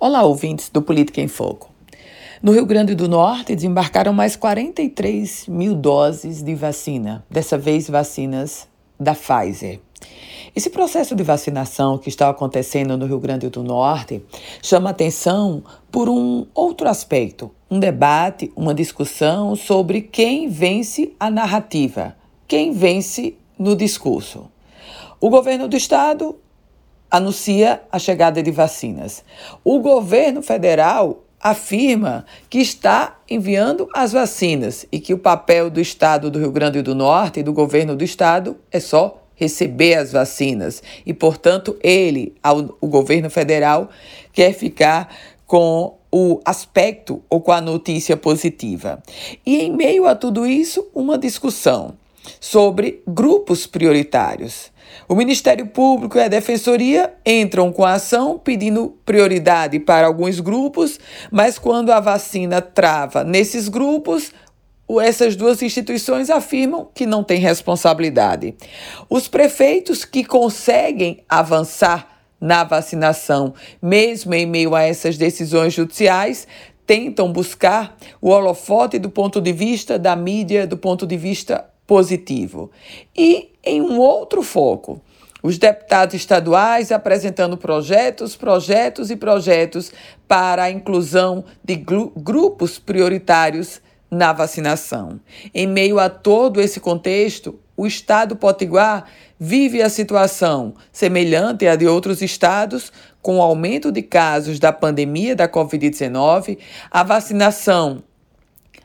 Olá, ouvintes do Política em Foco. No Rio Grande do Norte, desembarcaram mais 43 mil doses de vacina, dessa vez vacinas da Pfizer. Esse processo de vacinação que está acontecendo no Rio Grande do Norte chama atenção por um outro aspecto, um debate, uma discussão sobre quem vence a narrativa, quem vence no discurso. O governo do estado anuncia a chegada de vacinas. O governo federal afirma que está enviando as vacinas e que o papel do estado do Rio Grande do Norte e do governo do estado é só receber as vacinas e, portanto, ele, o governo federal, quer ficar com o aspecto ou com a notícia positiva. E em meio a tudo isso, uma discussão sobre grupos prioritários. O Ministério Público e a Defensoria entram com a ação pedindo prioridade para alguns grupos, mas quando a vacina trava nesses grupos, essas duas instituições afirmam que não têm responsabilidade. Os prefeitos que conseguem avançar na vacinação, mesmo em meio a essas decisões judiciais, tentam buscar o holofote do ponto de vista da mídia, do ponto de vista positivo. E em um outro foco, os deputados estaduais apresentando projetos, projetos e projetos para a inclusão de grupos prioritários na vacinação. Em meio a todo esse contexto, o estado potiguar vive a situação semelhante à de outros estados, com o aumento de casos da pandemia da Covid-19, a vacinação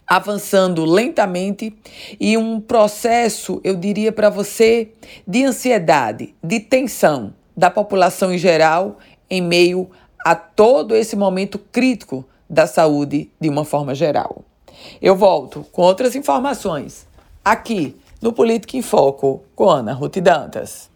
avançando lentamente e um processo, eu diria para você, de ansiedade, de tensão da população em geral em meio a todo esse momento crítico da saúde de uma forma geral. Eu volto com outras informações aqui no Política em Foco com Ana Ruth Dantas.